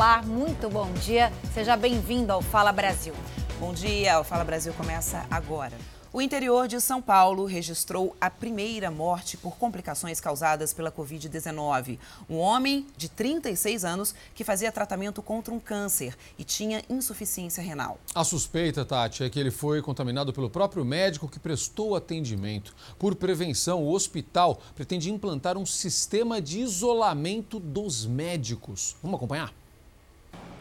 Olá, muito bom dia. Seja bem-vindo ao Fala Brasil. Bom dia, o Fala Brasil começa agora. O interior de São Paulo registrou a primeira morte por complicações causadas pela Covid-19. Um homem de 36 anos que fazia tratamento contra um câncer e tinha insuficiência renal. A suspeita, Tati, é que ele foi contaminado pelo próprio médico que prestou atendimento. Por prevenção, o hospital pretende implantar um sistema de isolamento dos médicos. Vamos acompanhar?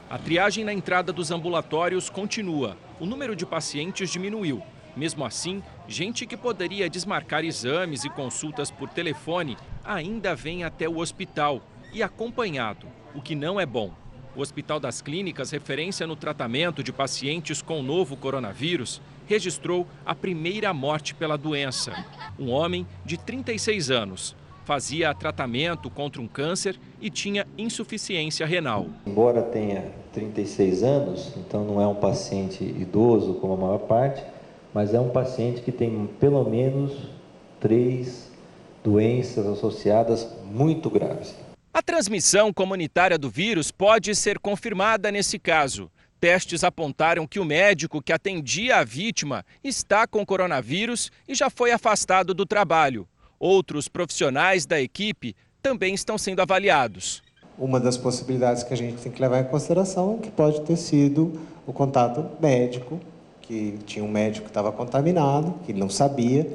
A triagem na entrada dos ambulatórios continua. O número de pacientes diminuiu mesmo assim, gente que poderia desmarcar exames e consultas por telefone ainda vem até o hospital e acompanhado, o que não é bom. O Hospital das Clínicas, referência no tratamento de pacientes com o novo coronavírus, registrou a primeira morte pela doença. Um homem de 36 anos fazia tratamento contra um câncer e tinha insuficiência renal. Embora tenha 36 anos, então não é um paciente idoso como a maior parte, mas é um paciente que tem pelo menos três doenças associadas muito graves. A transmissão comunitária do vírus pode ser confirmada nesse caso. Testes apontaram que o médico que atendia a vítima está com coronavírus e já foi afastado do trabalho. Outros profissionais da equipe também estão sendo avaliados. Uma das possibilidades que a gente tem que levar em consideração é que pode ter sido o contato médico que tinha um médico que estava contaminado, que ele não sabia,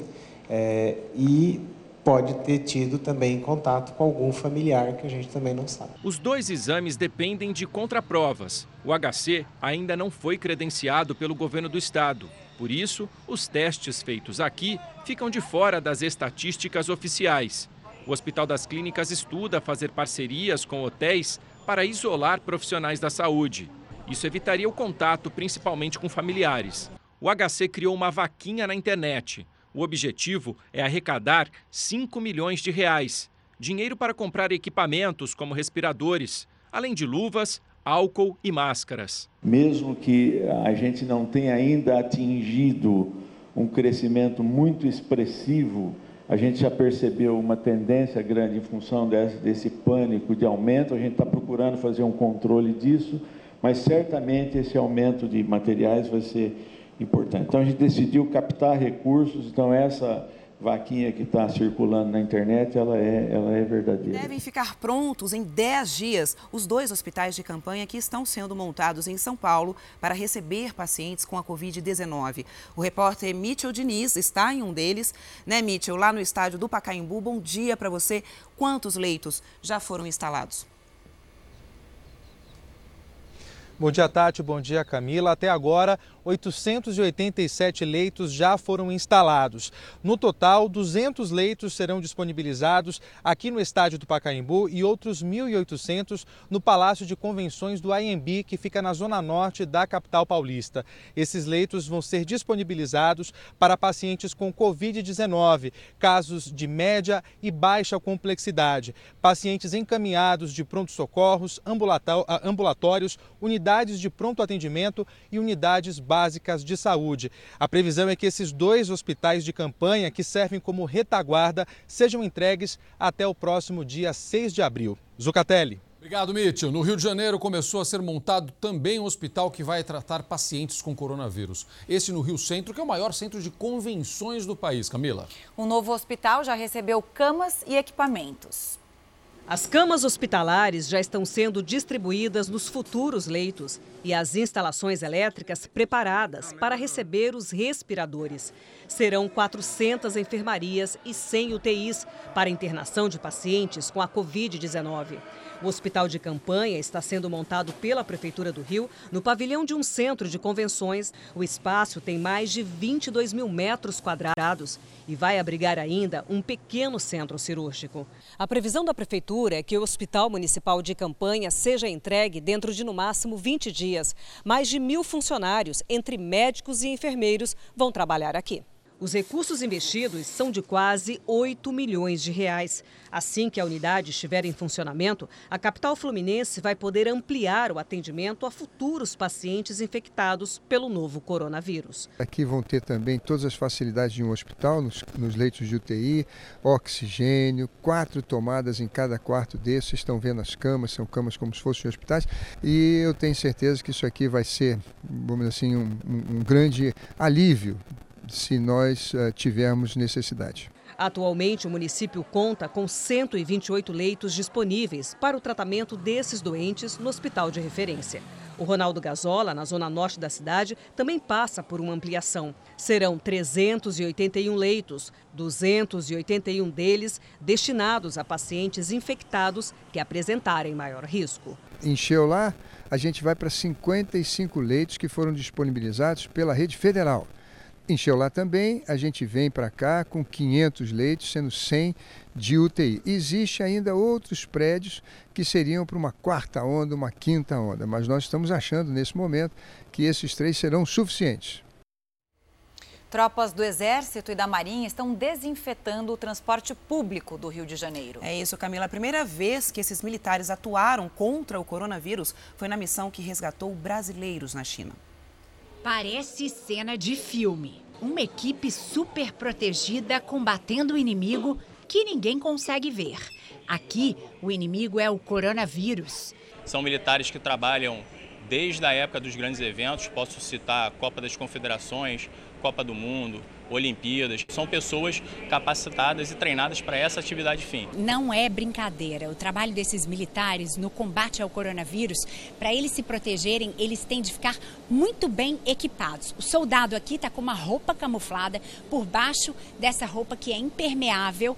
é, e pode ter tido também contato com algum familiar que a gente também não sabe. Os dois exames dependem de contraprovas. O HC ainda não foi credenciado pelo governo do estado. Por isso, os testes feitos aqui ficam de fora das estatísticas oficiais. O Hospital das Clínicas estuda fazer parcerias com hotéis para isolar profissionais da saúde. Isso evitaria o contato, principalmente com familiares. O HC criou uma vaquinha na internet. O objetivo é arrecadar 5 milhões de reais. Dinheiro para comprar equipamentos como respiradores, além de luvas, álcool e máscaras. Mesmo que a gente não tenha ainda atingido um crescimento muito expressivo, a gente já percebeu uma tendência grande em função desse, desse pânico de aumento, a gente está procurando fazer um controle disso mas certamente esse aumento de materiais vai ser importante. Então a gente decidiu captar recursos, então essa vaquinha que está circulando na internet, ela é, ela é verdadeira. Devem ficar prontos em 10 dias os dois hospitais de campanha que estão sendo montados em São Paulo para receber pacientes com a Covid-19. O repórter Mitchell Diniz está em um deles, né, Mitchell, lá no estádio do Pacaembu. Bom dia para você. Quantos leitos já foram instalados? Bom dia, Tati. Bom dia, Camila. Até agora, 887 leitos já foram instalados. No total, 200 leitos serão disponibilizados aqui no estádio do Pacaembu e outros 1.800 no Palácio de Convenções do IMB, que fica na zona norte da capital paulista. Esses leitos vão ser disponibilizados para pacientes com Covid-19, casos de média e baixa complexidade, pacientes encaminhados de pronto-socorros, ambulatórios, unidades de pronto atendimento e unidades básicas básicas de saúde. A previsão é que esses dois hospitais de campanha, que servem como retaguarda, sejam entregues até o próximo dia 6 de abril. Zucatelli. Obrigado, Mitchell. No Rio de Janeiro começou a ser montado também um hospital que vai tratar pacientes com coronavírus. Esse no Rio Centro, que é o maior centro de convenções do país. Camila. O novo hospital já recebeu camas e equipamentos. As camas hospitalares já estão sendo distribuídas nos futuros leitos e as instalações elétricas preparadas para receber os respiradores. Serão 400 enfermarias e 100 UTIs para internação de pacientes com a Covid-19. O hospital de campanha está sendo montado pela Prefeitura do Rio no pavilhão de um centro de convenções. O espaço tem mais de 22 mil metros quadrados e vai abrigar ainda um pequeno centro cirúrgico. A previsão da Prefeitura é que o Hospital Municipal de Campanha seja entregue dentro de no máximo 20 dias. Mais de mil funcionários, entre médicos e enfermeiros, vão trabalhar aqui. Os recursos investidos são de quase 8 milhões de reais. Assim que a unidade estiver em funcionamento, a capital fluminense vai poder ampliar o atendimento a futuros pacientes infectados pelo novo coronavírus. Aqui vão ter também todas as facilidades de um hospital, nos, nos leitos de UTI, oxigênio, quatro tomadas em cada quarto desses. Vocês estão vendo as camas, são camas como se fossem hospitais. E eu tenho certeza que isso aqui vai ser, vamos dizer assim, um, um grande alívio se nós uh, tivermos necessidade. Atualmente, o município conta com 128 leitos disponíveis para o tratamento desses doentes no hospital de referência. O Ronaldo Gazola, na zona norte da cidade, também passa por uma ampliação. Serão 381 leitos, 281 deles destinados a pacientes infectados que apresentarem maior risco. Encheu lá, a gente vai para 55 leitos que foram disponibilizados pela rede federal. Encheu lá também, a gente vem para cá com 500 leitos, sendo 100 de UTI. Existe ainda outros prédios que seriam para uma quarta onda, uma quinta onda, mas nós estamos achando nesse momento que esses três serão suficientes. Tropas do Exército e da Marinha estão desinfetando o transporte público do Rio de Janeiro. É isso, Camila. A primeira vez que esses militares atuaram contra o coronavírus foi na missão que resgatou brasileiros na China. Parece cena de filme. Uma equipe super protegida combatendo o inimigo que ninguém consegue ver. Aqui, o inimigo é o coronavírus. São militares que trabalham desde a época dos grandes eventos, posso citar a Copa das Confederações, Copa do Mundo, Olimpíadas. São pessoas capacitadas e treinadas para essa atividade fim. Não é brincadeira. O trabalho desses militares no combate ao coronavírus, para eles se protegerem, eles têm de ficar muito bem equipados. O soldado aqui está com uma roupa camuflada por baixo dessa roupa que é impermeável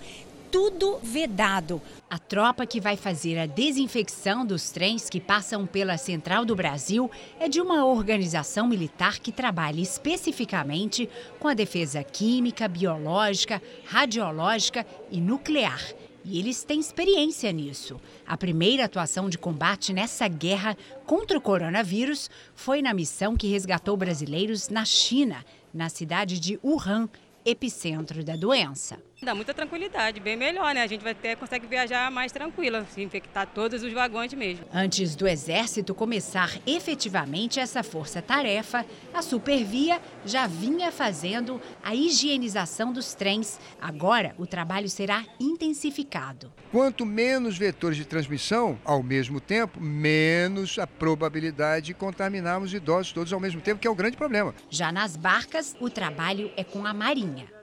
tudo vedado. A tropa que vai fazer a desinfecção dos trens que passam pela Central do Brasil é de uma organização militar que trabalha especificamente com a defesa química, biológica, radiológica e nuclear. E eles têm experiência nisso. A primeira atuação de combate nessa guerra contra o coronavírus foi na missão que resgatou brasileiros na China, na cidade de Wuhan, epicentro da doença. Dá muita tranquilidade, bem melhor, né? A gente vai ter, consegue viajar mais tranquila, se infectar todos os vagões mesmo. Antes do Exército começar efetivamente essa força-tarefa, a Supervia já vinha fazendo a higienização dos trens. Agora, o trabalho será intensificado. Quanto menos vetores de transmissão, ao mesmo tempo, menos a probabilidade de contaminarmos idosos todos ao mesmo tempo, que é o grande problema. Já nas barcas, o trabalho é com a Marinha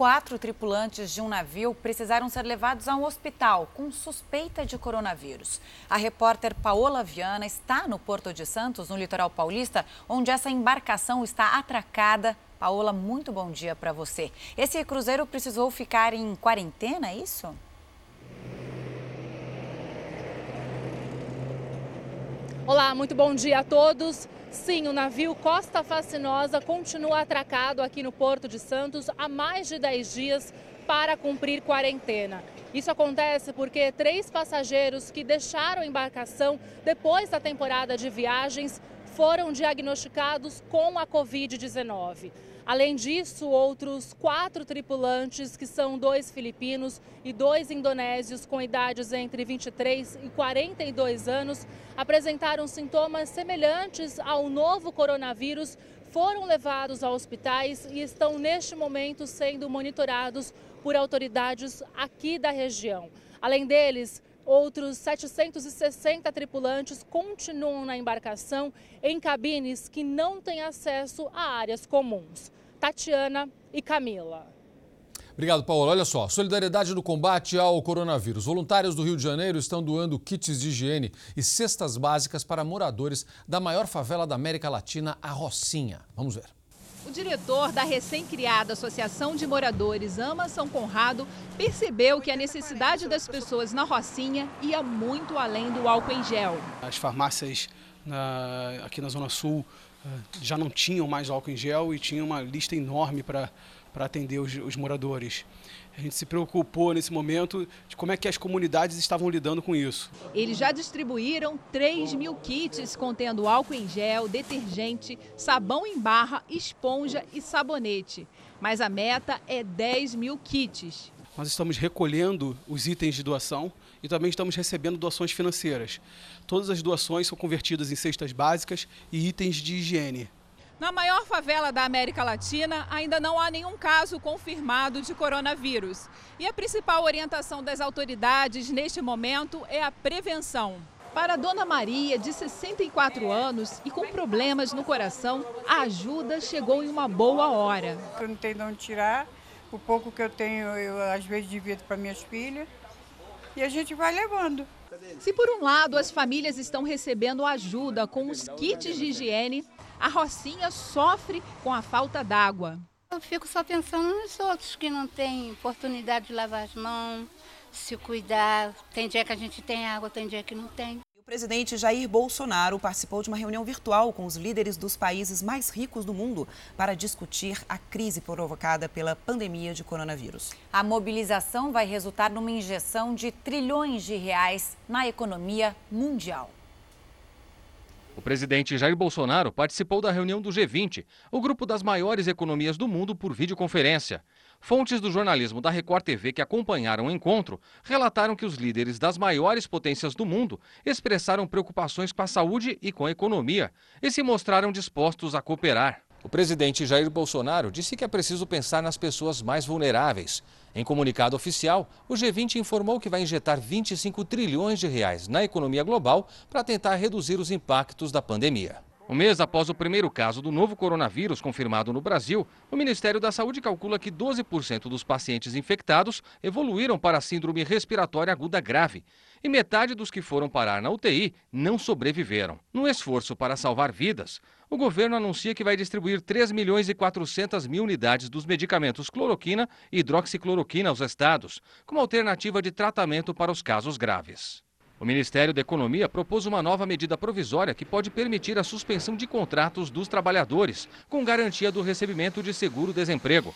quatro tripulantes de um navio precisaram ser levados a um hospital com suspeita de coronavírus. A repórter Paola Viana está no Porto de Santos, no litoral paulista, onde essa embarcação está atracada. Paola, muito bom dia para você. Esse cruzeiro precisou ficar em quarentena, é isso? Olá, muito bom dia a todos. Sim, o navio Costa Fascinosa continua atracado aqui no Porto de Santos há mais de 10 dias para cumprir quarentena. Isso acontece porque três passageiros que deixaram a embarcação depois da temporada de viagens foram diagnosticados com a Covid-19. Além disso, outros quatro tripulantes, que são dois filipinos e dois indonésios com idades entre 23 e 42 anos, apresentaram sintomas semelhantes ao novo coronavírus, foram levados a hospitais e estão neste momento sendo monitorados por autoridades aqui da região. Além deles, Outros 760 tripulantes continuam na embarcação em cabines que não têm acesso a áreas comuns. Tatiana e Camila. Obrigado, Paulo. Olha só, solidariedade no combate ao coronavírus. Voluntários do Rio de Janeiro estão doando kits de higiene e cestas básicas para moradores da maior favela da América Latina, a Rocinha. Vamos ver. O diretor da recém-criada Associação de Moradores Ama São Conrado percebeu que a necessidade das pessoas na Rocinha ia muito além do álcool em gel. As farmácias aqui na Zona Sul já não tinham mais álcool em gel e tinha uma lista enorme para para atender os, os moradores. A gente se preocupou nesse momento de como é que as comunidades estavam lidando com isso. Eles já distribuíram 3 mil kits contendo álcool em gel, detergente, sabão em barra, esponja e sabonete. Mas a meta é 10 mil kits. Nós estamos recolhendo os itens de doação e também estamos recebendo doações financeiras. Todas as doações são convertidas em cestas básicas e itens de higiene. Na maior favela da América Latina, ainda não há nenhum caso confirmado de coronavírus. E a principal orientação das autoridades neste momento é a prevenção. Para a Dona Maria, de 64 anos e com problemas no coração, a ajuda chegou em uma boa hora. Eu não tenho de onde tirar, o pouco que eu tenho, eu às vezes divido para minhas filhas e a gente vai levando. Se por um lado as famílias estão recebendo ajuda com os kits de higiene, a Rocinha sofre com a falta d'água. Eu fico só pensando nos outros que não têm oportunidade de lavar as mãos, se cuidar. Tem dia que a gente tem água, tem dia que não tem. O presidente Jair Bolsonaro participou de uma reunião virtual com os líderes dos países mais ricos do mundo para discutir a crise provocada pela pandemia de coronavírus. A mobilização vai resultar numa injeção de trilhões de reais na economia mundial. O presidente Jair Bolsonaro participou da reunião do G20, o grupo das maiores economias do mundo, por videoconferência. Fontes do jornalismo da Record TV que acompanharam o encontro relataram que os líderes das maiores potências do mundo expressaram preocupações com a saúde e com a economia e se mostraram dispostos a cooperar. O presidente Jair Bolsonaro disse que é preciso pensar nas pessoas mais vulneráveis. Em comunicado oficial, o G20 informou que vai injetar 25 trilhões de reais na economia global para tentar reduzir os impactos da pandemia. Um mês após o primeiro caso do novo coronavírus confirmado no Brasil, o Ministério da Saúde calcula que 12% dos pacientes infectados evoluíram para síndrome respiratória aguda grave e metade dos que foram parar na UTI não sobreviveram. No esforço para salvar vidas, o governo anuncia que vai distribuir 3 milhões e 400 mil unidades dos medicamentos cloroquina e hidroxicloroquina aos estados, como alternativa de tratamento para os casos graves. O Ministério da Economia propôs uma nova medida provisória que pode permitir a suspensão de contratos dos trabalhadores, com garantia do recebimento de seguro-desemprego.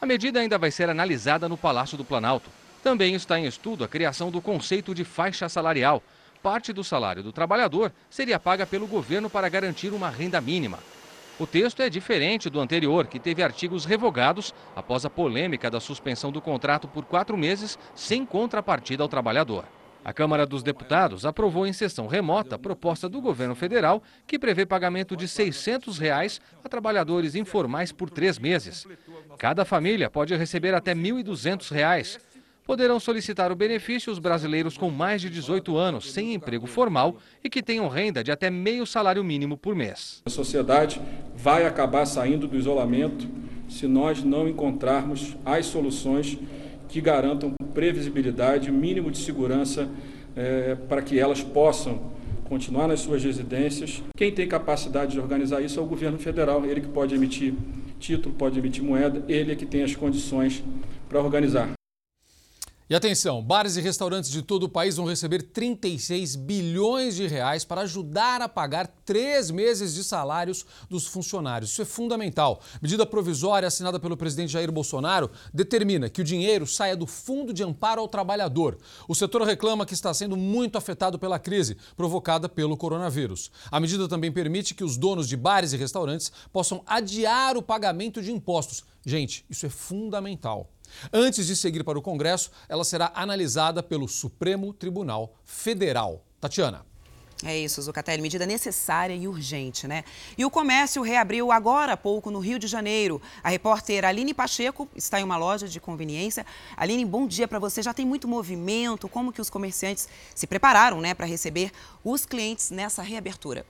A medida ainda vai ser analisada no Palácio do Planalto. Também está em estudo a criação do conceito de faixa salarial. Parte do salário do trabalhador seria paga pelo governo para garantir uma renda mínima. O texto é diferente do anterior, que teve artigos revogados após a polêmica da suspensão do contrato por quatro meses sem contrapartida ao trabalhador. A Câmara dos Deputados aprovou em sessão remota a proposta do governo federal que prevê pagamento de 600 reais a trabalhadores informais por três meses. Cada família pode receber até 1.200 reais. Poderão solicitar o benefício os brasileiros com mais de 18 anos, sem emprego formal e que tenham renda de até meio salário mínimo por mês. A sociedade vai acabar saindo do isolamento se nós não encontrarmos as soluções que garantam previsibilidade, mínimo de segurança é, para que elas possam continuar nas suas residências. Quem tem capacidade de organizar isso é o governo federal, ele que pode emitir título, pode emitir moeda, ele é que tem as condições para organizar. E atenção, bares e restaurantes de todo o país vão receber 36 bilhões de reais para ajudar a pagar três meses de salários dos funcionários. Isso é fundamental. Medida provisória assinada pelo presidente Jair Bolsonaro determina que o dinheiro saia do Fundo de Amparo ao Trabalhador. O setor reclama que está sendo muito afetado pela crise provocada pelo coronavírus. A medida também permite que os donos de bares e restaurantes possam adiar o pagamento de impostos. Gente, isso é fundamental. Antes de seguir para o Congresso, ela será analisada pelo Supremo Tribunal Federal. Tatiana. É isso, Zucatelli, medida necessária e urgente, né? E o comércio reabriu agora há pouco no Rio de Janeiro. A repórter Aline Pacheco está em uma loja de conveniência. Aline, bom dia para você. Já tem muito movimento? Como que os comerciantes se prepararam, né, para receber os clientes nessa reabertura?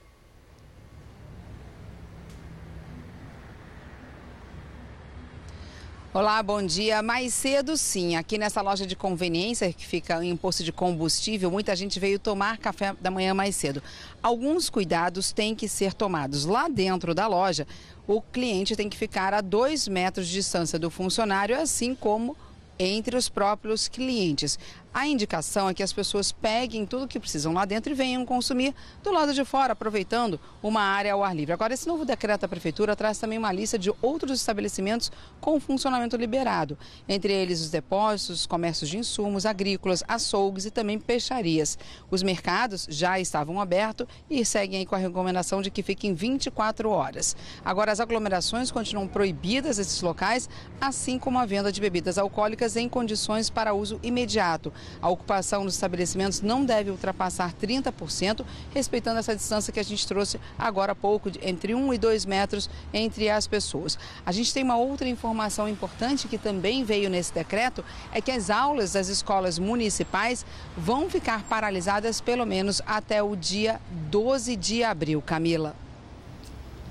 Olá, bom dia. Mais cedo, sim, aqui nessa loja de conveniência que fica em posto de combustível, muita gente veio tomar café da manhã mais cedo. Alguns cuidados têm que ser tomados. Lá dentro da loja, o cliente tem que ficar a dois metros de distância do funcionário, assim como entre os próprios clientes. A indicação é que as pessoas peguem tudo que precisam lá dentro e venham consumir do lado de fora, aproveitando uma área ao ar livre. Agora, esse novo decreto da Prefeitura traz também uma lista de outros estabelecimentos com funcionamento liberado, entre eles os depósitos, comércios de insumos agrícolas, açougues e também peixarias. Os mercados já estavam abertos e seguem aí com a recomendação de que fiquem 24 horas. Agora, as aglomerações continuam proibidas nesses locais, assim como a venda de bebidas alcoólicas em condições para uso imediato. A ocupação dos estabelecimentos não deve ultrapassar 30%, respeitando essa distância que a gente trouxe agora há pouco, entre 1 e 2 metros entre as pessoas. A gente tem uma outra informação importante que também veio nesse decreto, é que as aulas das escolas municipais vão ficar paralisadas pelo menos até o dia 12 de abril. Camila.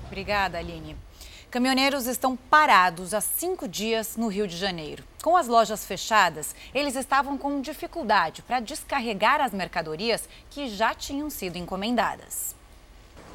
Obrigada, Aline. Caminhoneiros estão parados há cinco dias no Rio de Janeiro. Com as lojas fechadas, eles estavam com dificuldade para descarregar as mercadorias que já tinham sido encomendadas.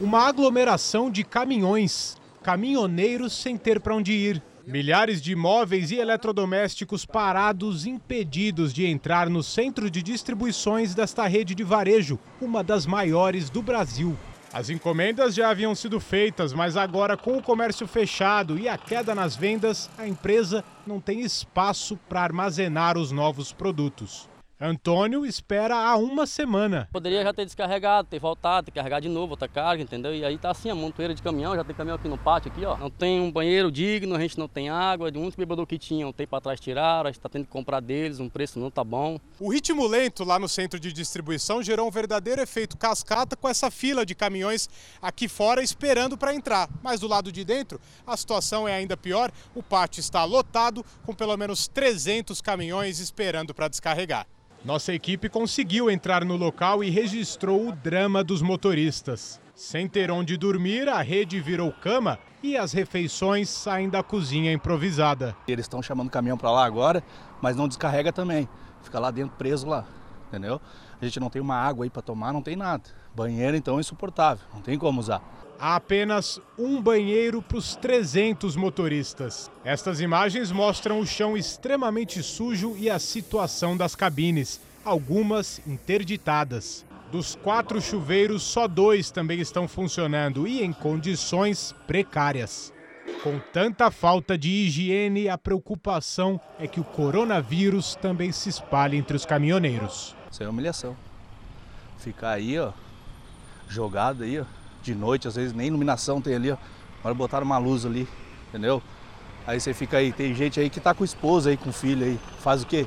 Uma aglomeração de caminhões, caminhoneiros sem ter para onde ir. Milhares de imóveis e eletrodomésticos parados, impedidos de entrar no centro de distribuições desta rede de varejo, uma das maiores do Brasil. As encomendas já haviam sido feitas, mas agora, com o comércio fechado e a queda nas vendas, a empresa não tem espaço para armazenar os novos produtos. Antônio espera há uma semana. Poderia já ter descarregado, ter voltado, ter carregado de novo outra carga, entendeu? E aí tá assim, a montoeira de caminhão, já tem caminhão aqui no pátio, aqui, ó. Não tem um banheiro digno, a gente não tem água, de muitos bebedor que tinham, tem para trás tiraram, a gente tá tendo que comprar deles, um preço não tá bom. O ritmo lento lá no centro de distribuição gerou um verdadeiro efeito cascata com essa fila de caminhões aqui fora esperando para entrar. Mas do lado de dentro, a situação é ainda pior. O pátio está lotado com pelo menos 300 caminhões esperando para descarregar. Nossa equipe conseguiu entrar no local e registrou o drama dos motoristas. Sem ter onde dormir, a rede virou cama e as refeições saem da cozinha improvisada. Eles estão chamando o caminhão para lá agora, mas não descarrega também. Fica lá dentro preso lá, entendeu? A gente não tem uma água aí para tomar, não tem nada. Banheiro então é insuportável, não tem como usar. Há apenas um banheiro para os 300 motoristas. Estas imagens mostram o chão extremamente sujo e a situação das cabines, algumas interditadas. Dos quatro chuveiros, só dois também estão funcionando e em condições precárias. Com tanta falta de higiene, a preocupação é que o coronavírus também se espalhe entre os caminhoneiros. Isso é humilhação. Ficar aí, ó, jogado aí, ó, de noite, às vezes nem iluminação tem ali, ó. Agora botaram uma luz ali, entendeu? Aí você fica aí, tem gente aí que tá com esposa aí, com filho aí. Faz o quê?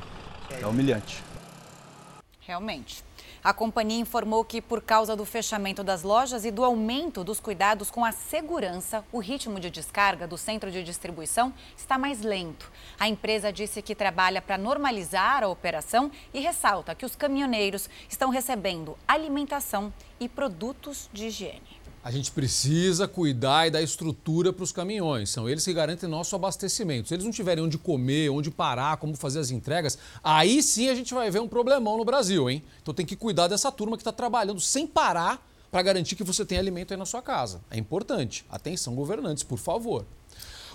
É humilhante. Realmente. A companhia informou que, por causa do fechamento das lojas e do aumento dos cuidados com a segurança, o ritmo de descarga do centro de distribuição está mais lento. A empresa disse que trabalha para normalizar a operação e ressalta que os caminhoneiros estão recebendo alimentação e produtos de higiene. A gente precisa cuidar e dar estrutura para os caminhões. São eles que garantem nosso abastecimento. Se eles não tiverem onde comer, onde parar, como fazer as entregas, aí sim a gente vai ver um problemão no Brasil, hein? Então tem que cuidar dessa turma que está trabalhando sem parar para garantir que você tem alimento aí na sua casa. É importante. Atenção, governantes, por favor.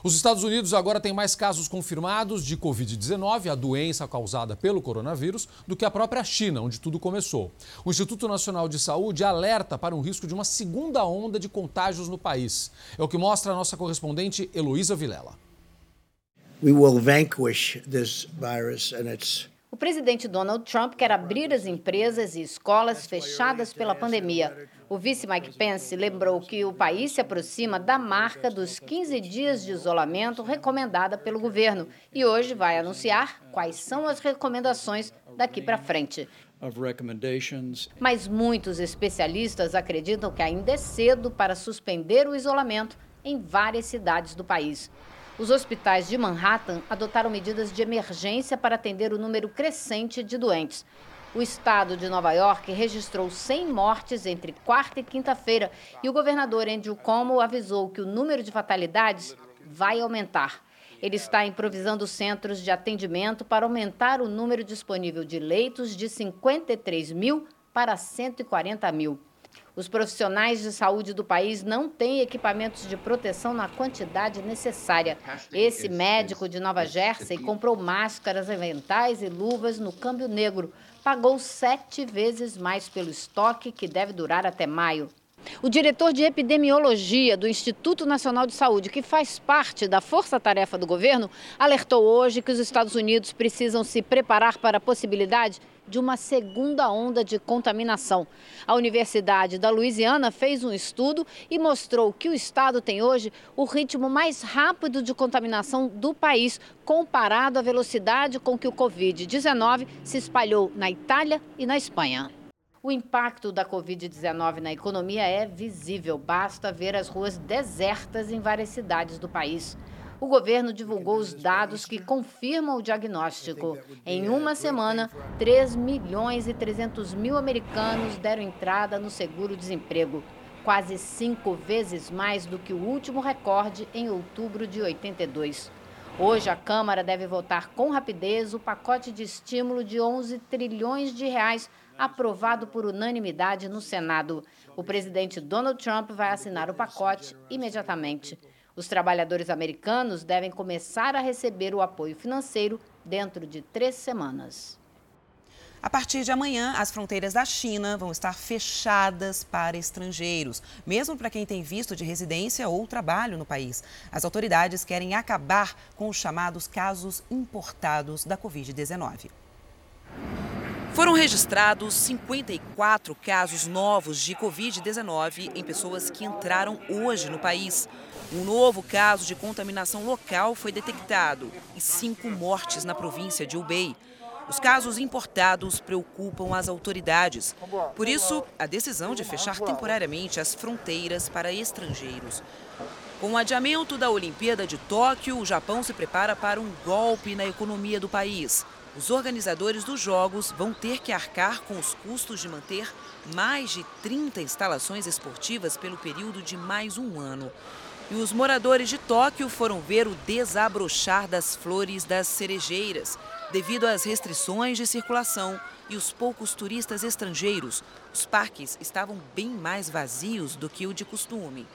Os Estados Unidos agora têm mais casos confirmados de Covid-19, a doença causada pelo coronavírus, do que a própria China, onde tudo começou. O Instituto Nacional de Saúde alerta para um risco de uma segunda onda de contágios no país. É o que mostra a nossa correspondente Heloísa Vilela. We will vanquish this virus and its o presidente Donald Trump quer abrir as empresas e escolas fechadas pela pandemia. O vice Mike Pence lembrou que o país se aproxima da marca dos 15 dias de isolamento recomendada pelo governo e hoje vai anunciar quais são as recomendações daqui para frente. Mas muitos especialistas acreditam que ainda é cedo para suspender o isolamento em várias cidades do país. Os hospitais de Manhattan adotaram medidas de emergência para atender o número crescente de doentes. O estado de Nova York registrou 100 mortes entre quarta e quinta-feira e o governador Andrew Cuomo avisou que o número de fatalidades vai aumentar. Ele está improvisando centros de atendimento para aumentar o número disponível de leitos de 53 mil para 140 mil. Os profissionais de saúde do país não têm equipamentos de proteção na quantidade necessária. Esse médico de Nova Jersey comprou máscaras, aventais e luvas no câmbio negro. Pagou sete vezes mais pelo estoque, que deve durar até maio. O diretor de epidemiologia do Instituto Nacional de Saúde, que faz parte da força-tarefa do governo, alertou hoje que os Estados Unidos precisam se preparar para a possibilidade de uma segunda onda de contaminação. A Universidade da Louisiana fez um estudo e mostrou que o estado tem hoje o ritmo mais rápido de contaminação do país, comparado à velocidade com que o Covid-19 se espalhou na Itália e na Espanha. O impacto da Covid-19 na economia é visível, basta ver as ruas desertas em várias cidades do país. O governo divulgou os dados que confirmam o diagnóstico. Em uma semana, 3 milhões e 300 mil americanos deram entrada no seguro-desemprego, quase cinco vezes mais do que o último recorde em outubro de 82. Hoje, a Câmara deve votar com rapidez o pacote de estímulo de 11 trilhões de reais aprovado por unanimidade no Senado. O presidente Donald Trump vai assinar o pacote imediatamente. Os trabalhadores americanos devem começar a receber o apoio financeiro dentro de três semanas. A partir de amanhã, as fronteiras da China vão estar fechadas para estrangeiros, mesmo para quem tem visto de residência ou trabalho no país. As autoridades querem acabar com os chamados casos importados da Covid-19. Foram registrados 54 casos novos de Covid-19 em pessoas que entraram hoje no país. Um novo caso de contaminação local foi detectado e cinco mortes na província de Hubei. Os casos importados preocupam as autoridades. Por isso, a decisão de fechar temporariamente as fronteiras para estrangeiros. Com o adiamento da Olimpíada de Tóquio, o Japão se prepara para um golpe na economia do país os organizadores dos Jogos vão ter que arcar com os custos de manter mais de 30 instalações esportivas pelo período de mais um ano. E os moradores de Tóquio foram ver o desabrochar das flores das cerejeiras, devido às restrições de circulação e os poucos turistas estrangeiros. Os parques estavam bem mais vazios do que o de costume.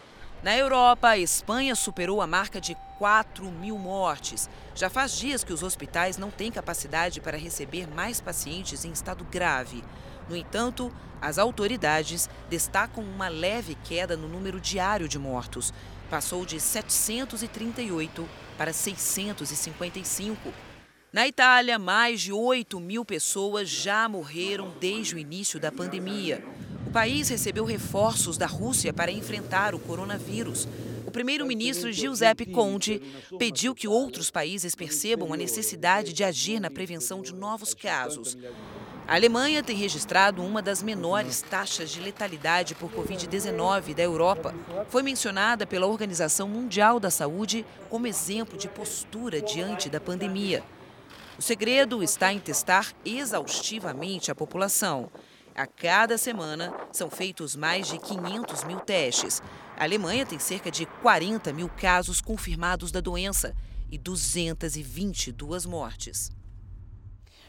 Na Europa, a Espanha superou a marca de 4 mil mortes. Já faz dias que os hospitais não têm capacidade para receber mais pacientes em estado grave. No entanto, as autoridades destacam uma leve queda no número diário de mortos. Passou de 738 para 655. Na Itália, mais de 8 mil pessoas já morreram desde o início da pandemia país recebeu reforços da Rússia para enfrentar o coronavírus. O primeiro-ministro Giuseppe Conte pediu que outros países percebam a necessidade de agir na prevenção de novos casos. A Alemanha tem registrado uma das menores taxas de letalidade por Covid-19 da Europa. Foi mencionada pela Organização Mundial da Saúde como exemplo de postura diante da pandemia. O segredo está em testar exaustivamente a população. A cada semana são feitos mais de 500 mil testes. A Alemanha tem cerca de 40 mil casos confirmados da doença e 222 mortes.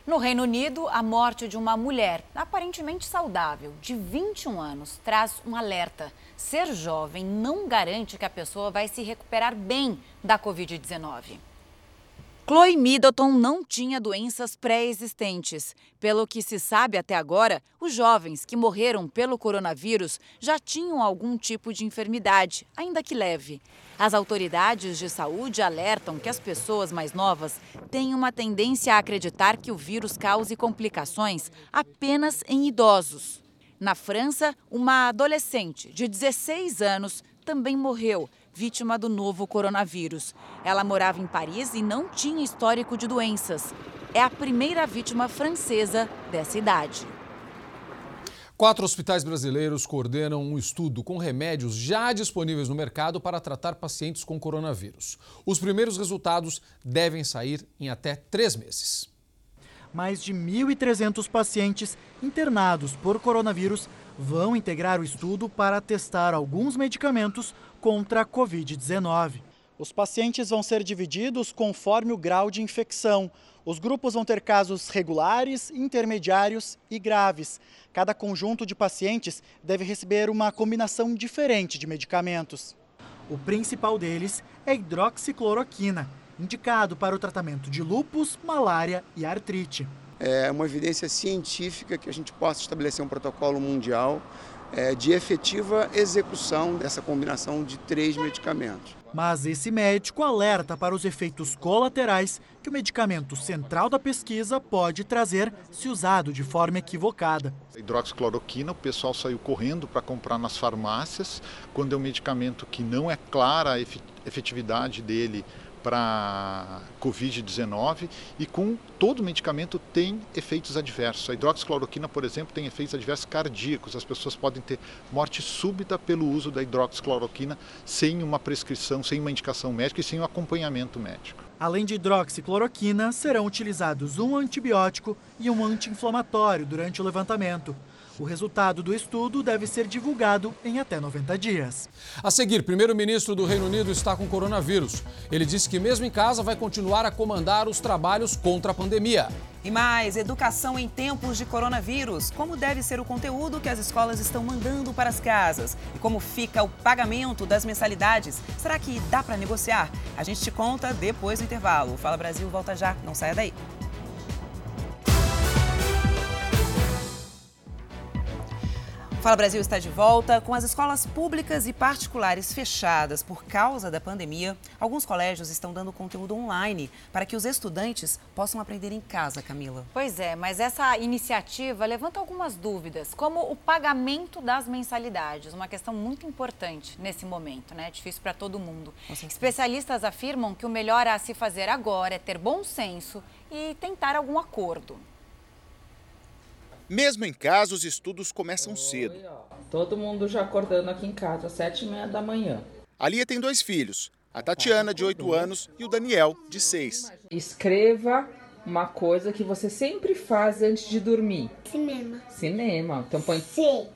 No Reino Unido, a morte de uma mulher aparentemente saudável, de 21 anos, traz um alerta. Ser jovem não garante que a pessoa vai se recuperar bem da Covid-19. Chloe Middleton não tinha doenças pré-existentes. Pelo que se sabe até agora, os jovens que morreram pelo coronavírus já tinham algum tipo de enfermidade, ainda que leve. As autoridades de saúde alertam que as pessoas mais novas têm uma tendência a acreditar que o vírus cause complicações apenas em idosos. Na França, uma adolescente de 16 anos também morreu vítima do novo coronavírus. Ela morava em Paris e não tinha histórico de doenças. É a primeira vítima francesa dessa idade. Quatro hospitais brasileiros coordenam um estudo com remédios já disponíveis no mercado para tratar pacientes com coronavírus. Os primeiros resultados devem sair em até três meses. Mais de 1.300 pacientes internados por coronavírus vão integrar o estudo para testar alguns medicamentos contra a Covid-19. Os pacientes vão ser divididos conforme o grau de infecção. Os grupos vão ter casos regulares, intermediários e graves. Cada conjunto de pacientes deve receber uma combinação diferente de medicamentos. O principal deles é hidroxicloroquina, indicado para o tratamento de lúpus, malária e artrite. É uma evidência científica que a gente possa estabelecer um protocolo mundial é, de efetiva execução dessa combinação de três medicamentos. Mas esse médico alerta para os efeitos colaterais que o medicamento central da pesquisa pode trazer se usado de forma equivocada. A hidroxicloroquina, o pessoal saiu correndo para comprar nas farmácias, quando é um medicamento que não é clara a efetividade dele para Covid-19 e com todo medicamento tem efeitos adversos. A hidroxicloroquina, por exemplo, tem efeitos adversos cardíacos. As pessoas podem ter morte súbita pelo uso da hidroxicloroquina sem uma prescrição, sem uma indicação médica e sem um acompanhamento médico. Além de hidroxicloroquina, serão utilizados um antibiótico e um anti-inflamatório durante o levantamento. O resultado do estudo deve ser divulgado em até 90 dias. A seguir, primeiro-ministro do Reino Unido está com coronavírus. Ele disse que, mesmo em casa, vai continuar a comandar os trabalhos contra a pandemia. E mais, educação em tempos de coronavírus. Como deve ser o conteúdo que as escolas estão mandando para as casas? E como fica o pagamento das mensalidades? Será que dá para negociar? A gente te conta depois do intervalo. Fala Brasil, volta já. Não saia daí. Fala Brasil está de volta. Com as escolas públicas e particulares fechadas por causa da pandemia, alguns colégios estão dando conteúdo online para que os estudantes possam aprender em casa, Camila. Pois é, mas essa iniciativa levanta algumas dúvidas, como o pagamento das mensalidades, uma questão muito importante nesse momento, né? Difícil para todo mundo. Especialistas afirmam que o melhor a se fazer agora é ter bom senso e tentar algum acordo. Mesmo em casa, os estudos começam cedo. Todo mundo já acordando aqui em casa, às sete e meia da manhã. A Lia tem dois filhos, a Tatiana, de 8 anos, e o Daniel, de 6. Escreva uma coisa que você sempre faz antes de dormir. Cinema. Cinema. Então põe... Sim.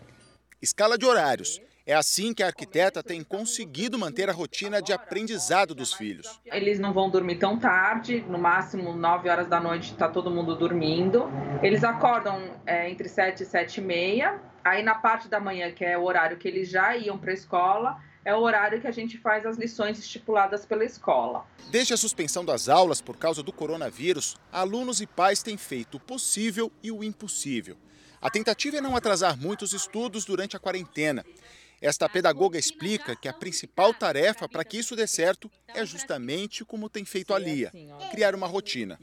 Escala de horários. É assim que a arquiteta tem conseguido manter a rotina de aprendizado dos filhos. Eles não vão dormir tão tarde, no máximo 9 horas da noite está todo mundo dormindo. Eles acordam é, entre 7 e 7 e meia. Aí na parte da manhã, que é o horário que eles já iam para a escola, é o horário que a gente faz as lições estipuladas pela escola. Desde a suspensão das aulas por causa do coronavírus, alunos e pais têm feito o possível e o impossível. A tentativa é não atrasar muito os estudos durante a quarentena. Esta pedagoga explica que a principal tarefa para que isso dê certo é justamente como tem feito a Lia, criar uma rotina.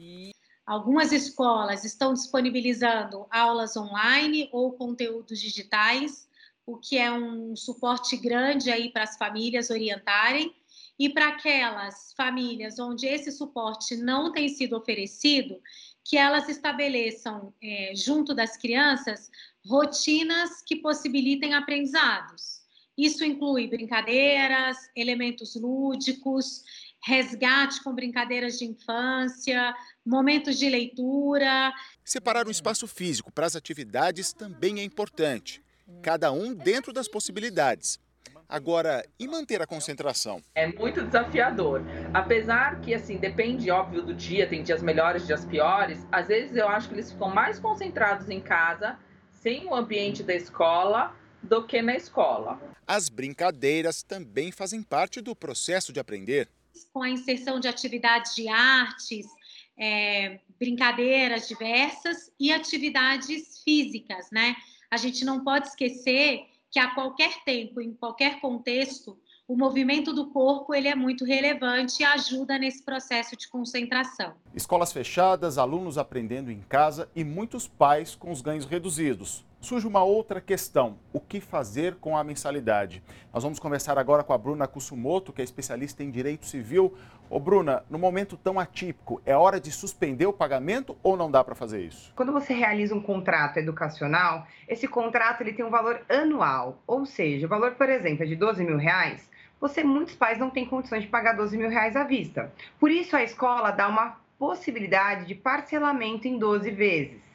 Algumas escolas estão disponibilizando aulas online ou conteúdos digitais, o que é um suporte grande aí para as famílias orientarem. E para aquelas famílias onde esse suporte não tem sido oferecido, que elas estabeleçam, é, junto das crianças, rotinas que possibilitem aprendizados. Isso inclui brincadeiras, elementos lúdicos, resgate com brincadeiras de infância, momentos de leitura. Separar um espaço físico para as atividades também é importante, cada um dentro das possibilidades. Agora, e manter a concentração? É muito desafiador. Apesar que, assim, depende, óbvio, do dia, tem dias melhores, dias piores. Às vezes eu acho que eles ficam mais concentrados em casa, sem o ambiente da escola, do que na escola. As brincadeiras também fazem parte do processo de aprender. Com a inserção de atividades de artes, é, brincadeiras diversas e atividades físicas, né? A gente não pode esquecer que a qualquer tempo, em qualquer contexto, o movimento do corpo ele é muito relevante e ajuda nesse processo de concentração. Escolas fechadas, alunos aprendendo em casa e muitos pais com os ganhos reduzidos surge uma outra questão: o que fazer com a mensalidade? Nós vamos conversar agora com a Bruna Kusumoto, que é especialista em direito civil. Ô Bruna, no momento tão atípico, é hora de suspender o pagamento ou não dá para fazer isso? Quando você realiza um contrato educacional, esse contrato ele tem um valor anual, ou seja, o valor, por exemplo, é de 12 mil reais. Você, muitos pais não têm condições de pagar 12 mil reais à vista. Por isso, a escola dá uma possibilidade de parcelamento em 12 vezes.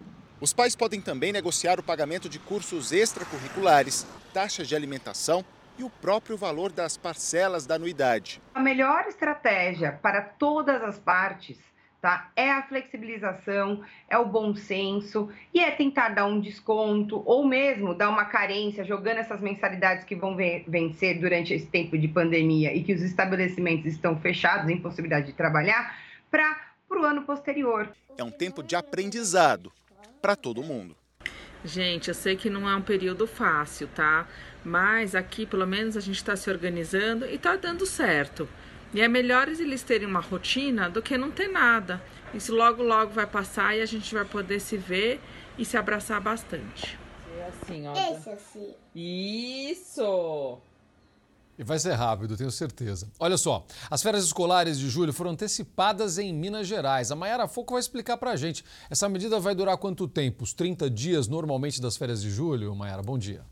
Os pais podem também negociar o pagamento de cursos extracurriculares, taxas de alimentação e o próprio valor das parcelas da anuidade. A melhor estratégia para todas as partes tá? É a flexibilização, é o bom senso e é tentar dar um desconto ou mesmo dar uma carência, jogando essas mensalidades que vão vencer durante esse tempo de pandemia e que os estabelecimentos estão fechados, em possibilidade de trabalhar, para o ano posterior. É um tempo de aprendizado para todo mundo. Gente, eu sei que não é um período fácil, tá? Mas aqui, pelo menos, a gente está se organizando e está dando certo. E é melhor eles terem uma rotina do que não ter nada. Isso logo, logo vai passar e a gente vai poder se ver e se abraçar bastante. É assim, ó. Esse assim. Isso! E vai ser rápido, tenho certeza. Olha só, as férias escolares de julho foram antecipadas em Minas Gerais. A Mayara Foco vai explicar pra gente. Essa medida vai durar quanto tempo? Os 30 dias normalmente das férias de julho? Mayara, bom dia.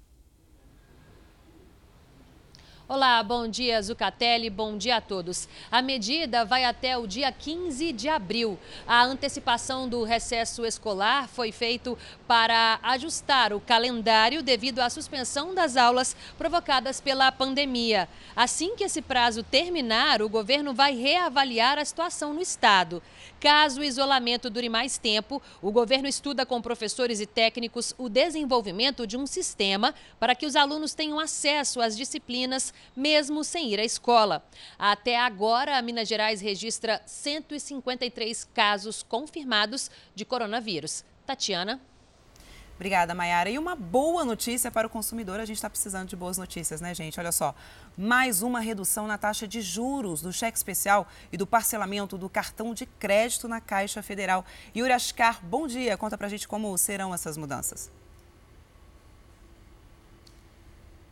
Olá, bom dia Zucatelli, bom dia a todos. A medida vai até o dia 15 de abril. A antecipação do recesso escolar foi feito para ajustar o calendário devido à suspensão das aulas provocadas pela pandemia. Assim que esse prazo terminar, o governo vai reavaliar a situação no estado. Caso o isolamento dure mais tempo, o governo estuda com professores e técnicos o desenvolvimento de um sistema para que os alunos tenham acesso às disciplinas, mesmo sem ir à escola. Até agora, a Minas Gerais registra 153 casos confirmados de coronavírus. Tatiana. Obrigada, Mayara. E uma boa notícia para o consumidor. A gente está precisando de boas notícias, né, gente? Olha só. Mais uma redução na taxa de juros do cheque especial e do parcelamento do cartão de crédito na Caixa Federal. Yuri Ascar, bom dia. Conta pra gente como serão essas mudanças.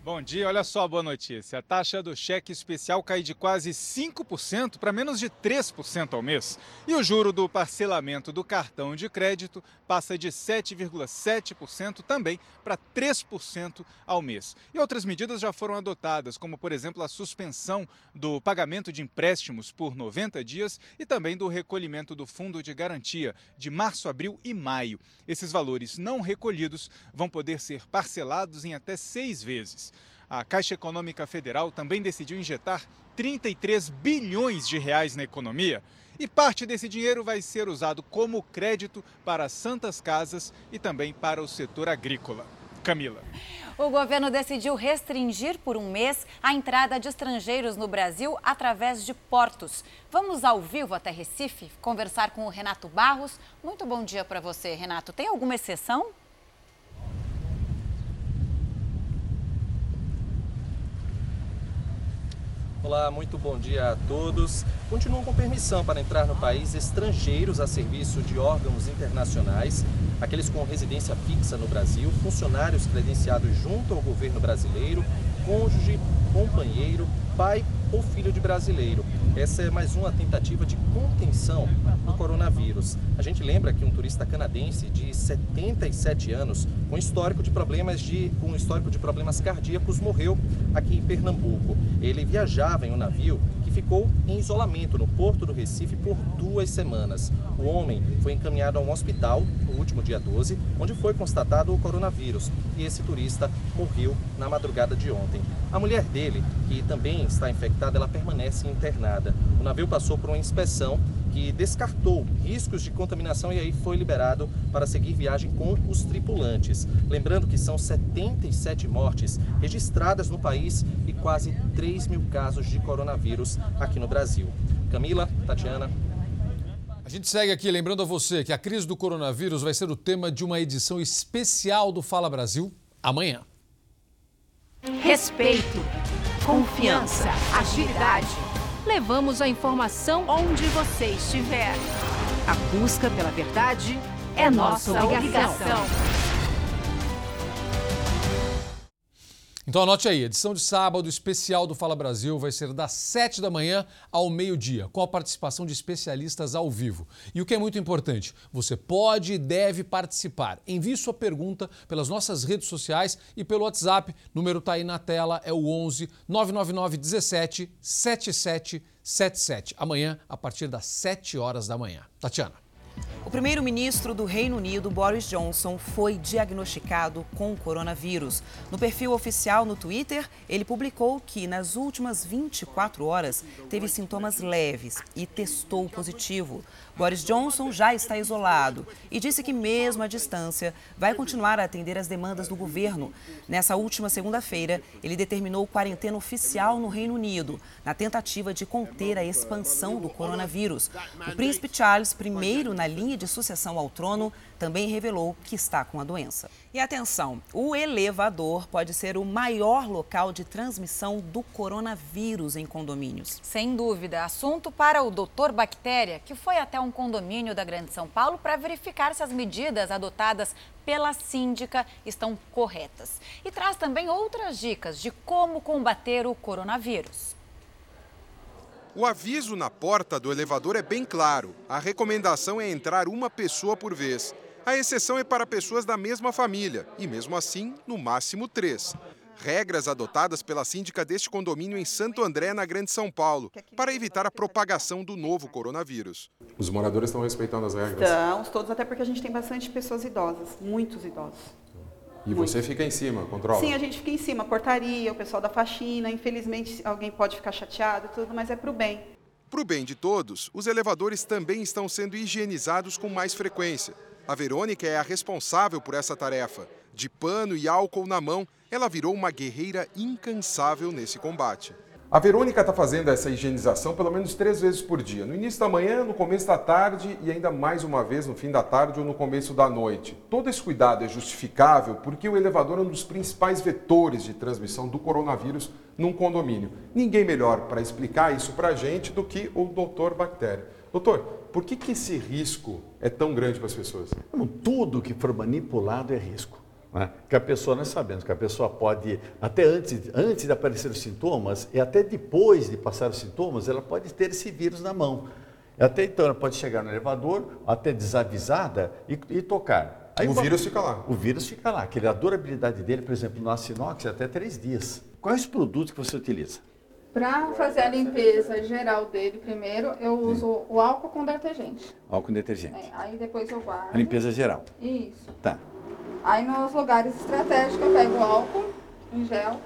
Bom dia, olha só a boa notícia. A taxa do cheque especial cai de quase 5% para menos de 3% ao mês. E o juro do parcelamento do cartão de crédito passa de 7,7% também para 3% ao mês. E outras medidas já foram adotadas, como por exemplo a suspensão do pagamento de empréstimos por 90 dias e também do recolhimento do fundo de garantia de março, abril e maio. Esses valores não recolhidos vão poder ser parcelados em até seis vezes. A Caixa Econômica Federal também decidiu injetar 33 bilhões de reais na economia. E parte desse dinheiro vai ser usado como crédito para santas casas e também para o setor agrícola. Camila. O governo decidiu restringir por um mês a entrada de estrangeiros no Brasil através de portos. Vamos ao vivo até Recife conversar com o Renato Barros. Muito bom dia para você, Renato. Tem alguma exceção? Olá, muito bom dia a todos. Continuam com permissão para entrar no país estrangeiros a serviço de órgãos internacionais, aqueles com residência fixa no Brasil, funcionários credenciados junto ao governo brasileiro, cônjuge, companheiro, pai ou filho de brasileiro. Essa é mais uma tentativa de contenção do coronavírus. A gente lembra que um turista canadense de 77 anos, com histórico de problemas de com histórico de problemas cardíacos, morreu aqui em Pernambuco. Ele viajava em um navio ficou em isolamento no porto do Recife por duas semanas. O homem foi encaminhado a um hospital no último dia 12, onde foi constatado o coronavírus, e esse turista morreu na madrugada de ontem. A mulher dele, que também está infectada, ela permanece internada. O navio passou por uma inspeção que descartou riscos de contaminação e aí foi liberado para seguir viagem com os tripulantes. Lembrando que são 77 mortes registradas no país e quase 3 mil casos de coronavírus aqui no Brasil. Camila, Tatiana. A gente segue aqui lembrando a você que a crise do coronavírus vai ser o tema de uma edição especial do Fala Brasil amanhã. Respeito, confiança, agilidade. Levamos a informação onde você estiver. A busca pela verdade é nossa obrigação. Então anote aí, edição de sábado especial do Fala Brasil vai ser das 7 da manhã ao meio-dia, com a participação de especialistas ao vivo. E o que é muito importante, você pode e deve participar. Envie sua pergunta pelas nossas redes sociais e pelo WhatsApp. Número está aí na tela, é o 11 999 17 7777. Amanhã, a partir das 7 horas da manhã. Tatiana. O primeiro-ministro do Reino Unido, Boris Johnson, foi diagnosticado com coronavírus. No perfil oficial no Twitter, ele publicou que nas últimas 24 horas teve sintomas leves e testou positivo. Boris Johnson já está isolado e disse que, mesmo à distância, vai continuar a atender as demandas do governo. Nessa última segunda-feira, ele determinou quarentena oficial no Reino Unido, na tentativa de conter a expansão do coronavírus. O príncipe Charles, primeiro na linha de sucessão ao trono, também revelou que está com a doença. E atenção, o elevador pode ser o maior local de transmissão do coronavírus em condomínios. Sem dúvida, assunto para o doutor Bactéria, que foi até um condomínio da Grande São Paulo para verificar se as medidas adotadas pela síndica estão corretas. E traz também outras dicas de como combater o coronavírus. O aviso na porta do elevador é bem claro. A recomendação é entrar uma pessoa por vez. A exceção é para pessoas da mesma família, e mesmo assim, no máximo três. Regras adotadas pela síndica deste condomínio em Santo André, na Grande São Paulo, para evitar a propagação do novo coronavírus. Os moradores estão respeitando as regras? Estão, todos, até porque a gente tem bastante pessoas idosas, muitos idosos. E Muito. você fica em cima, controla? Sim, a gente fica em cima, portaria, o pessoal da faxina, infelizmente alguém pode ficar chateado, tudo, mas é para o bem. Para o bem de todos, os elevadores também estão sendo higienizados com mais frequência. A Verônica é a responsável por essa tarefa. De pano e álcool na mão, ela virou uma guerreira incansável nesse combate. A Verônica está fazendo essa higienização pelo menos três vezes por dia. No início da manhã, no começo da tarde e ainda mais uma vez no fim da tarde ou no começo da noite. Todo esse cuidado é justificável porque o elevador é um dos principais vetores de transmissão do coronavírus num condomínio. Ninguém melhor para explicar isso para a gente do que o doutor Bactéria. Doutor, por que, que esse risco é tão grande para as pessoas? Tudo que for manipulado é risco. Né? Que a pessoa, nós sabemos que a pessoa pode, até antes, antes de aparecer os sintomas e até depois de passar os sintomas, ela pode ter esse vírus na mão. Até então, ela pode chegar no elevador, até desavisada, e, e tocar. Aí, o vírus fica lá. O vírus fica lá. Que a durabilidade dele, por exemplo, no aço inox, é até três dias. Quais produtos que você utiliza? Para fazer a limpeza geral dele primeiro, eu uso Sim. o álcool com detergente. Álcool com detergente. É, aí depois eu guardo. A limpeza geral. Isso. Tá. Aí nos lugares estratégicos eu pego o álcool em gel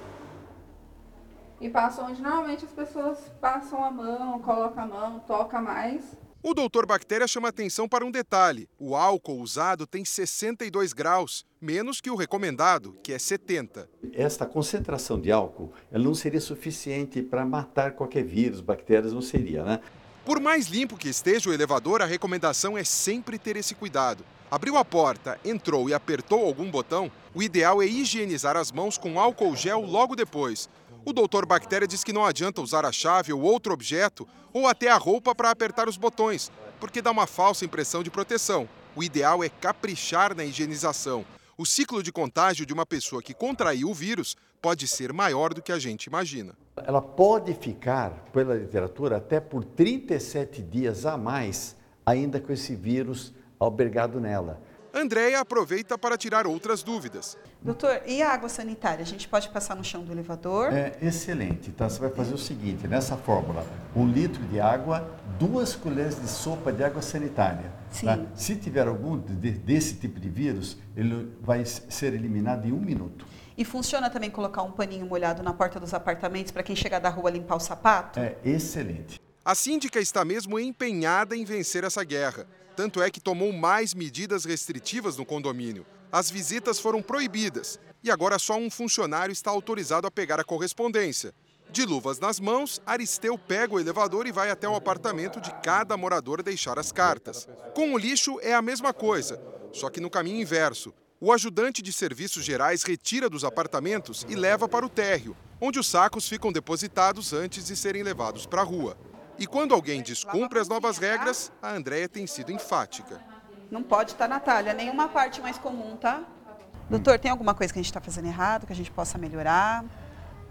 e passo onde normalmente as pessoas passam a mão, colocam a mão, toca mais. O doutor Bactéria chama atenção para um detalhe: o álcool usado tem 62 graus, menos que o recomendado, que é 70. Esta concentração de álcool ela não seria suficiente para matar qualquer vírus, bactérias, não seria, né? Por mais limpo que esteja o elevador, a recomendação é sempre ter esse cuidado. Abriu a porta, entrou e apertou algum botão, o ideal é higienizar as mãos com álcool gel logo depois, o doutor Bactéria diz que não adianta usar a chave ou outro objeto ou até a roupa para apertar os botões, porque dá uma falsa impressão de proteção. O ideal é caprichar na higienização. O ciclo de contágio de uma pessoa que contraiu o vírus pode ser maior do que a gente imagina. Ela pode ficar, pela literatura, até por 37 dias a mais, ainda com esse vírus albergado nela. Andréia aproveita para tirar outras dúvidas. Doutor, e a água sanitária? A gente pode passar no chão do elevador? É excelente. Então você vai fazer o seguinte: nessa fórmula, um litro de água, duas colheres de sopa de água sanitária. Sim. Tá? Se tiver algum de, desse tipo de vírus, ele vai ser eliminado em um minuto. E funciona também colocar um paninho molhado na porta dos apartamentos para quem chegar da rua limpar o sapato? É excelente. A síndica está mesmo empenhada em vencer essa guerra. Tanto é que tomou mais medidas restritivas no condomínio. As visitas foram proibidas e agora só um funcionário está autorizado a pegar a correspondência. De luvas nas mãos, Aristeu pega o elevador e vai até o apartamento de cada morador deixar as cartas. Com o lixo é a mesma coisa, só que no caminho inverso. O ajudante de serviços gerais retira dos apartamentos e leva para o térreo, onde os sacos ficam depositados antes de serem levados para a rua. E quando alguém descumpre as novas regras, a Andréia tem sido enfática. Não pode estar na talha, nenhuma parte mais comum, tá? Doutor, tem alguma coisa que a gente está fazendo errado, que a gente possa melhorar?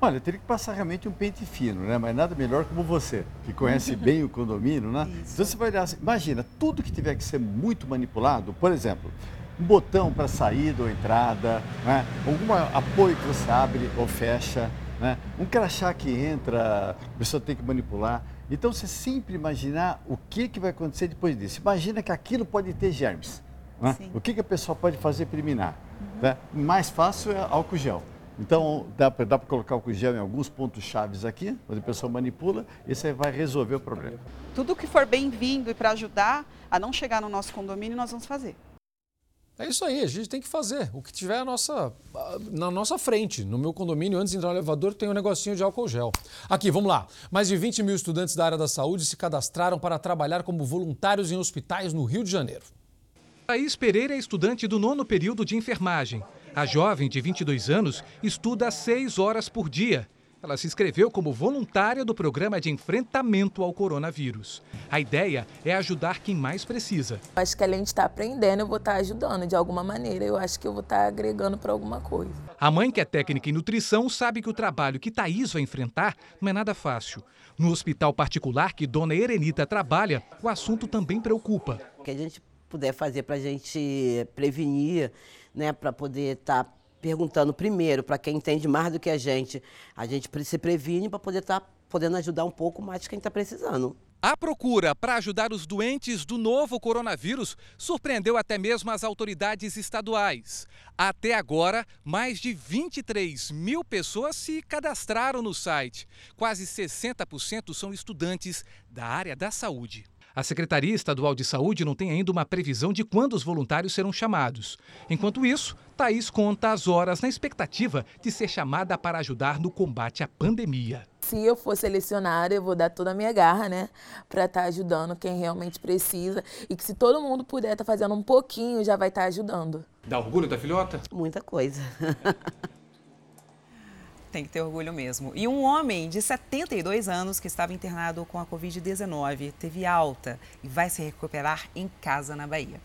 Olha, eu teria que passar realmente um pente fino, né? Mas nada melhor como você, que conhece bem o condomínio, né? Isso. Então você vai olhar, assim, imagina, tudo que tiver que ser muito manipulado, por exemplo, um botão para saída ou entrada, né? algum apoio que você abre ou fecha, né? um crachá que entra, a pessoa tem que manipular. Então você sempre imaginar o que, que vai acontecer depois disso. Imagina que aquilo pode ter germes. Né? O que, que a pessoa pode fazer para eliminar? Uhum. Né? Mais fácil é álcool gel. Então, dá para colocar álcool gel em alguns pontos chaves aqui, onde a pessoa manipula, e você vai resolver o problema. Tudo que for bem-vindo e para ajudar a não chegar no nosso condomínio, nós vamos fazer. É isso aí, a gente tem que fazer o que tiver nossa, na nossa frente. No meu condomínio, antes de entrar no elevador, tem um negocinho de álcool gel. Aqui, vamos lá. Mais de 20 mil estudantes da área da saúde se cadastraram para trabalhar como voluntários em hospitais no Rio de Janeiro. Thaís Pereira é estudante do nono período de enfermagem. A jovem, de 22 anos, estuda seis horas por dia ela se inscreveu como voluntária do programa de enfrentamento ao coronavírus. A ideia é ajudar quem mais precisa. Acho que além de estar aprendendo, eu vou estar ajudando de alguma maneira. Eu acho que eu vou estar agregando para alguma coisa. A mãe, que é técnica em nutrição, sabe que o trabalho que Thaís vai enfrentar não é nada fácil. No hospital particular que Dona Erenita trabalha, o assunto também preocupa. O que a gente puder fazer para a gente prevenir, né, para poder estar tá perguntando primeiro para quem entende mais do que a gente. A gente se previne para poder estar tá podendo ajudar um pouco mais quem está precisando. A procura para ajudar os doentes do novo coronavírus surpreendeu até mesmo as autoridades estaduais. Até agora, mais de 23 mil pessoas se cadastraram no site. Quase 60% são estudantes da área da saúde. A Secretaria Estadual de Saúde não tem ainda uma previsão de quando os voluntários serão chamados. Enquanto isso, Thaís conta as horas na expectativa de ser chamada para ajudar no combate à pandemia. Se eu for selecionada, eu vou dar toda a minha garra, né? Para estar tá ajudando quem realmente precisa. E que se todo mundo puder estar tá fazendo um pouquinho, já vai estar tá ajudando. Dá orgulho da filhota? Muita coisa. Tem que ter orgulho mesmo. E um homem de 72 anos que estava internado com a Covid-19 teve alta e vai se recuperar em casa na Bahia.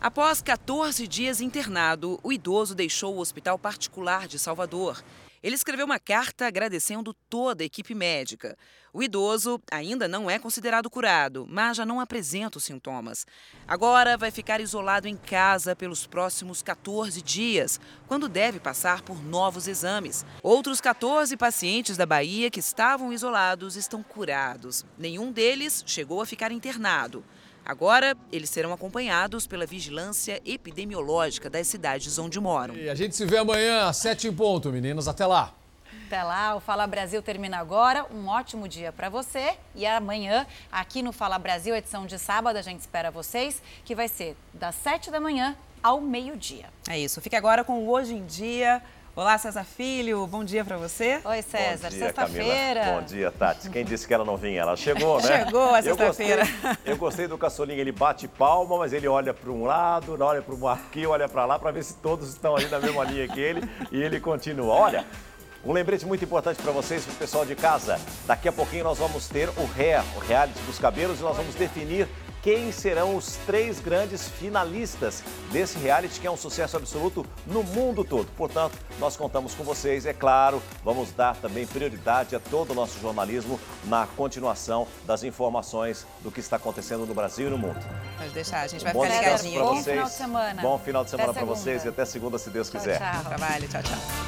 Após 14 dias internado, o idoso deixou o hospital particular de Salvador ele escreveu uma carta agradecendo toda a equipe médica. O idoso ainda não é considerado curado, mas já não apresenta os sintomas. Agora vai ficar isolado em casa pelos próximos 14 dias, quando deve passar por novos exames. Outros 14 pacientes da Bahia que estavam isolados estão curados. Nenhum deles chegou a ficar internado. Agora, eles serão acompanhados pela vigilância epidemiológica das cidades onde moram. E a gente se vê amanhã às sete em ponto, meninos. Até lá. Até lá, o Fala Brasil termina agora. Um ótimo dia para você. E amanhã, aqui no Fala Brasil, edição de sábado, a gente espera vocês, que vai ser das sete da manhã ao meio-dia. É isso. Fique agora com o Hoje em Dia. Olá, César Filho, bom dia para você. Oi, César, sexta-feira. Bom dia, Tati. Quem disse que ela não vinha? Ela chegou, né? Chegou a sexta-feira. Eu, eu, gostei do caçulinho, ele bate palma, mas ele olha para um lado, olha para o aqui, olha para lá, para ver se todos estão ali na mesma linha que ele, e ele continua. Olha, um lembrete muito importante para vocês, para o pessoal de casa. Daqui a pouquinho nós vamos ter o REA, o reality dos cabelos, e nós vamos definir quem serão os três grandes finalistas desse reality que é um sucesso absoluto no mundo todo. Portanto, nós contamos com vocês, é claro, vamos dar também prioridade a todo o nosso jornalismo na continuação das informações do que está acontecendo no Brasil e no mundo. Pode deixar, a gente vai ficar ligadinho. Bom final de semana. Bom final de semana para vocês e até segunda, se Deus quiser. Tchau, tchau. Trabalho, tchau, tchau.